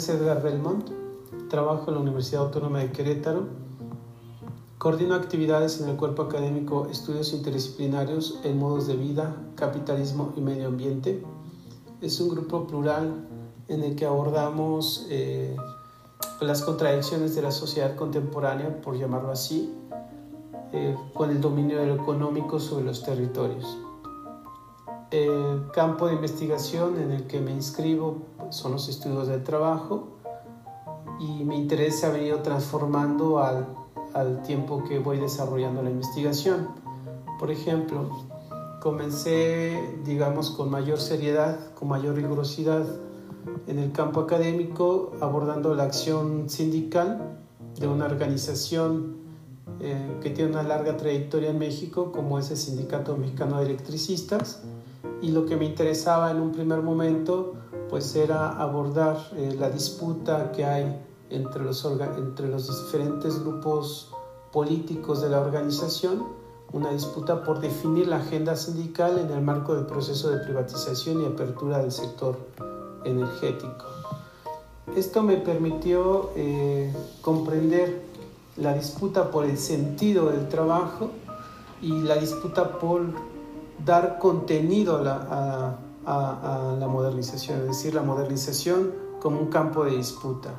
Es Edgar Belmont, trabajo en la Universidad Autónoma de Querétaro. Coordino actividades en el cuerpo académico Estudios Interdisciplinarios en Modos de Vida, Capitalismo y Medio Ambiente. Es un grupo plural en el que abordamos eh, las contradicciones de la sociedad contemporánea, por llamarlo así, eh, con el dominio de económico sobre los territorios. El campo de investigación en el que me inscribo son los estudios del trabajo y mi interés se ha venido transformando al, al tiempo que voy desarrollando la investigación. Por ejemplo, comencé, digamos, con mayor seriedad, con mayor rigurosidad en el campo académico, abordando la acción sindical de una organización eh, que tiene una larga trayectoria en México, como es el Sindicato Mexicano de Electricistas, y lo que me interesaba en un primer momento pues era abordar eh, la disputa que hay entre los, entre los diferentes grupos políticos de la organización, una disputa por definir la agenda sindical en el marco del proceso de privatización y apertura del sector energético. Esto me permitió eh, comprender la disputa por el sentido del trabajo y la disputa por dar contenido a la, modernización, es decir, la modernización como un campo de disputa.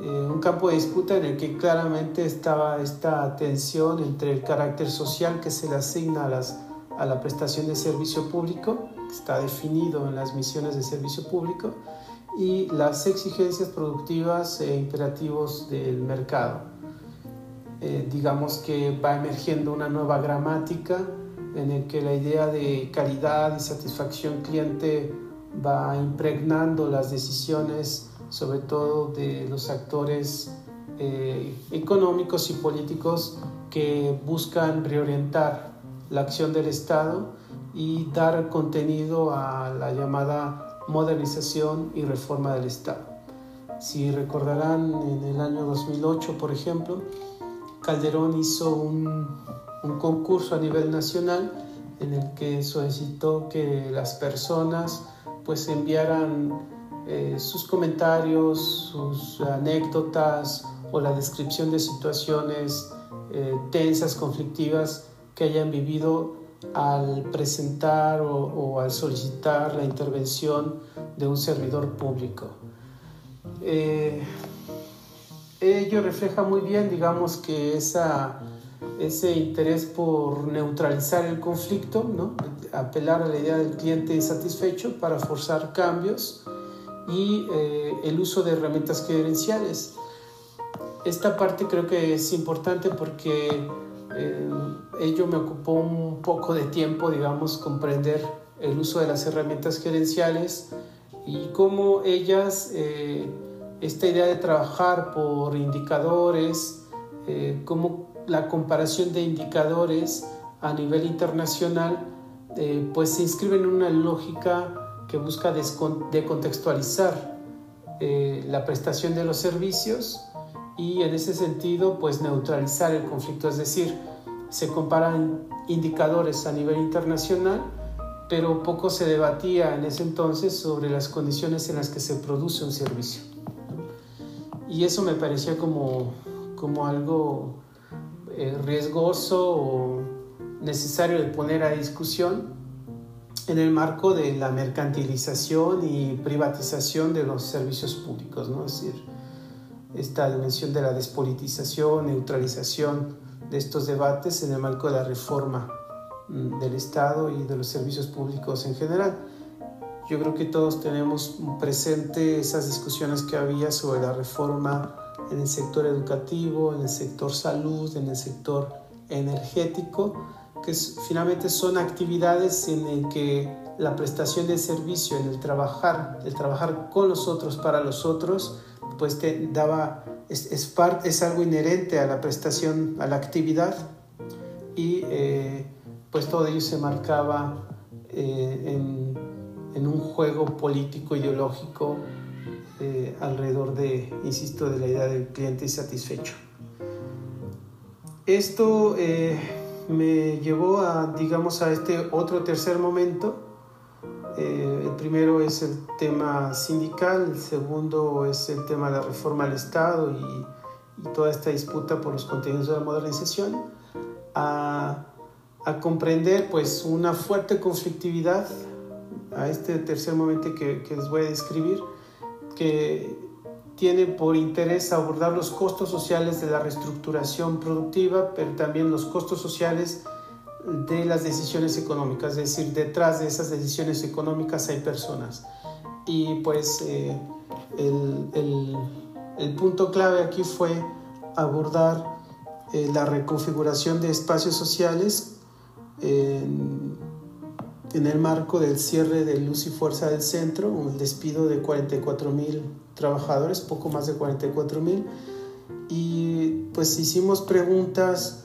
Eh, un campo de disputa en el que claramente estaba esta tensión entre el carácter social que se le asigna a, las, a la prestación de servicio público, que está definido en las misiones de servicio público, y las exigencias productivas e imperativos del mercado. Eh, digamos que va emergiendo una nueva gramática en el que la idea de calidad y satisfacción cliente va impregnando las decisiones, sobre todo de los actores eh, económicos y políticos que buscan reorientar la acción del Estado y dar contenido a la llamada modernización y reforma del Estado. Si recordarán, en el año 2008, por ejemplo, Calderón hizo un un concurso a nivel nacional en el que solicitó que las personas pues enviaran eh, sus comentarios, sus anécdotas o la descripción de situaciones eh, tensas, conflictivas que hayan vivido al presentar o, al solicitar la intervención de un servidor público. Eh, ello refleja muy bien, digamos, que esa ese interés por neutralizar el conflicto, ¿no? apelar a la idea del cliente insatisfecho para forzar cambios y eh, el uso de herramientas gerenciales. Esta parte creo que es importante porque eh, ello me ocupó un poco de tiempo, digamos, comprender el uso de las herramientas gerenciales y cómo ellas, eh, esta idea de trabajar por indicadores, cómo la comparación de indicadores a nivel internacional eh, pues se inscribe en una lógica que busca decontextualizar eh, la prestación de los servicios y en ese sentido pues neutralizar el conflicto, es decir, se comparan indicadores a nivel internacional, pero poco se debatía en ese entonces sobre las condiciones en las que se produce un servicio. Y eso me parecía como, como algo eh, riesgoso o necesario de poner a discusión en el marco de la mercantilización y privatización de los servicios públicos, ¿no? es decir, esta dimensión de la despolitización, neutralización de estos debates en el marco de la reforma mm, del Estado y de los servicios públicos en general. Yo creo que todos tenemos presente esas discusiones que había sobre la reforma en el sector educativo, en el sector salud, en el sector energético, que finalmente son actividades en el que la prestación de servicio, en el trabajar, el trabajar con los otros para los otros, pues te daba, es, es, es algo inherente a la prestación, a la actividad. Y eh, pues todo ello se marcaba eh, en, en un juego político ideológico eh, alrededor de, insisto, de la idea del cliente insatisfecho. Esto eh, me llevó a, digamos, a este otro tercer momento Eh, el primero es el tema sindical, el segundo es el tema de la reforma al Estado y, toda esta disputa por los contenidos de la modernización, a, a, comprender pues una fuerte conflictividad a este tercer momento que, que les voy a describir, que tiene por interés abordar los costos sociales de la reestructuración productiva, pero también los costos sociales de las decisiones económicas, es decir, detrás de esas decisiones económicas hay personas. Y pues eh, el, el, el, punto clave aquí fue abordar eh, la reconfiguración de espacios sociales en, en, el marco del cierre de Luz y Fuerza del Centro, un despido de 44 mil trabajadores, poco más de 44 mil. Y pues hicimos preguntas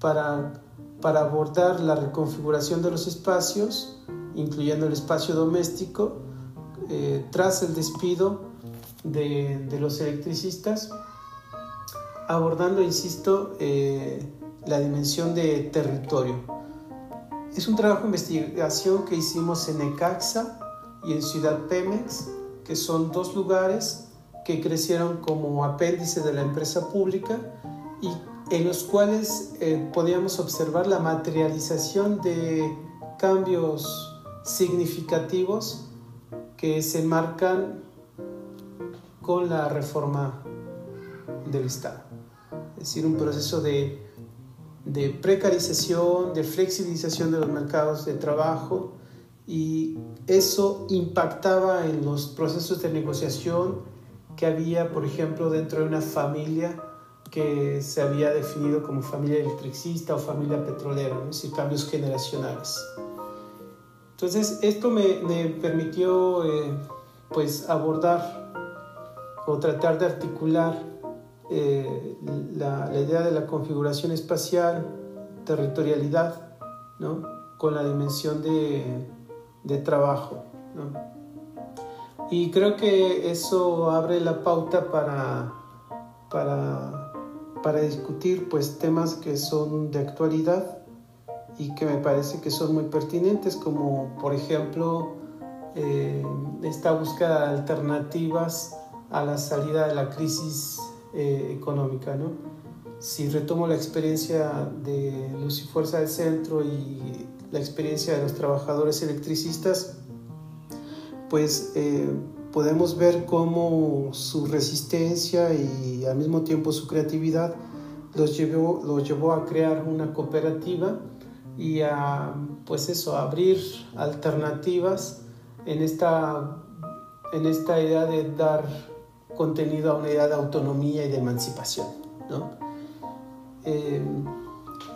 para para abordar la reconfiguración de los espacios, incluyendo el espacio doméstico, eh, tras el despido de, los electricistas, abordando, insisto, eh, la dimensión de territorio. Es un trabajo de investigación que hicimos en Ecaxa y en Ciudad Pemex, que son dos lugares que crecieron como apéndice de la empresa pública y en los cuales eh, podíamos observar la materialización de cambios significativos que se marcan con la reforma del Estado. Es decir, un proceso de, de precarización, de flexibilización de los mercados de trabajo y eso impactaba en los procesos de negociación que había, por ejemplo, dentro de una familia que se había definido como familia electricista o familia petrolera, ¿no? es decir, cambios generacionales. Entonces, esto me, permitió eh, pues abordar o tratar de articular eh, la, la, idea de la configuración espacial, territorialidad, ¿no? con la dimensión de, de trabajo. ¿no? Y creo que eso abre la pauta para, para para discutir pues temas que son de actualidad y que me parece que son muy pertinentes como por ejemplo eh, esta búsqueda de alternativas a la salida de la crisis eh, económica ¿no? si retomo la experiencia de Luz y Fuerza del Centro y la experiencia de los trabajadores electricistas pues eh, podemos ver cómo su resistencia y al mismo tiempo su creatividad los llevó, los llevó a crear una cooperativa y a, pues eso, abrir alternativas en esta, en esta idea de dar contenido a una idea de autonomía y de emancipación. ¿no? Eh,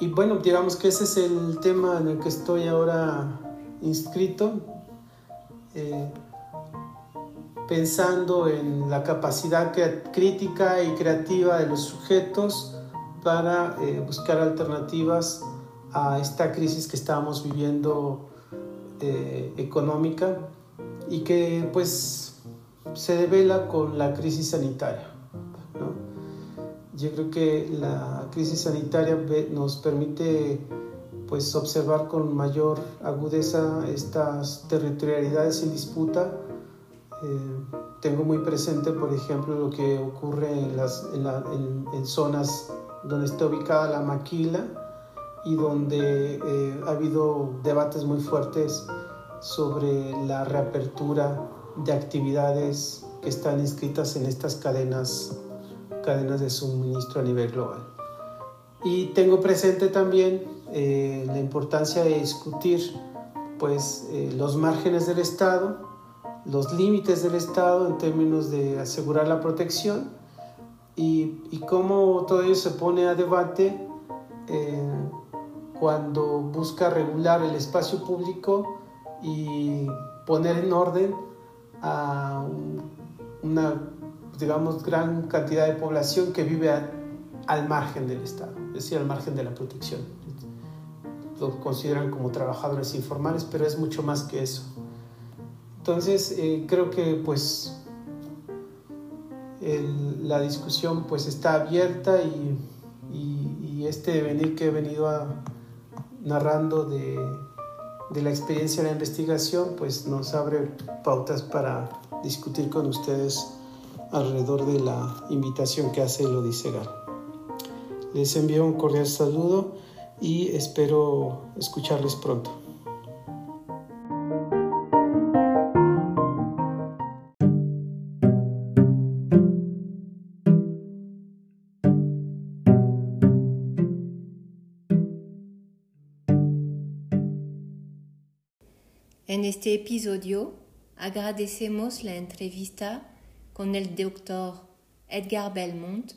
y bueno, digamos que ese es el tema en el que estoy ahora inscrito. Eh, pensando en la capacidad crítica y creativa de los sujetos para eh, buscar alternativas a esta crisis que estamos viviendo eh, económica y que pues se devela con la crisis sanitaria. Yo creo que la crisis sanitaria nos permite pues observar con mayor agudeza estas territorialidades en disputa eh, tengo muy presente, por ejemplo, lo que ocurre en, las, en, zonas donde está ubicada la maquila y donde eh, ha habido debates muy fuertes sobre la reapertura de actividades que están inscritas en estas cadenas, cadenas de suministro a nivel global. Y tengo presente también eh, la importancia de discutir pues, los márgenes del Estado los límites del Estado en términos de asegurar la protección y, y cómo todo ello se pone a debate eh, cuando busca regular el espacio público y poner en orden a una, digamos, gran cantidad de población que vive al margen del Estado, es decir, al margen de la protección. Lo consideran como trabajadores informales, pero es mucho más que eso. Entonces, eh, creo que pues la discusión pues está abierta y, este venir que he venido narrando de, de la experiencia de la investigación, pues nos abre pautas para discutir con ustedes alrededor de la invitación que hace el Odisegal. Les envío un cordial saludo y espero escucharles pronto. En este episodio agradecemos la entrevista con el doctor Edgar Belmont,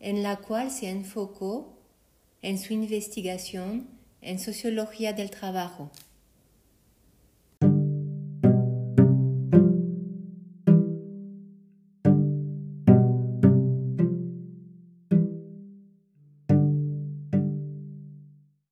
en la cual se enfocó en su investigación en sociología del trabajo.